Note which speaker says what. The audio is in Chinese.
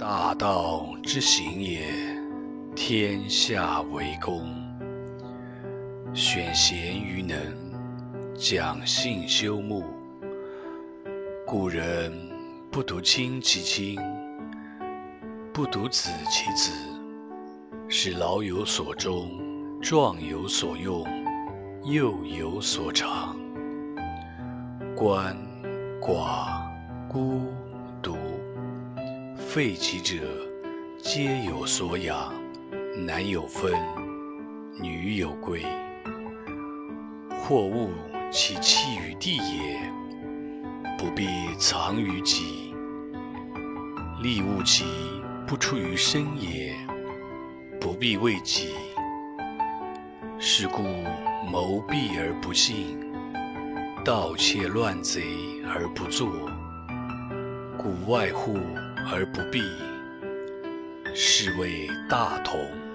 Speaker 1: 大道之行也，天下为公。选贤与能，讲信修睦。古人不独亲其亲，不独子其子，使老有所终，壮有所用，幼有所长。鳏、寡、孤、废疾者，皆有所养，男有分，女有归。或物其弃于地也，不必藏于己；利物其不出于身也，不必为己。是故谋闭而不信，盗窃乱贼而不作，故外户而不必，是谓大同。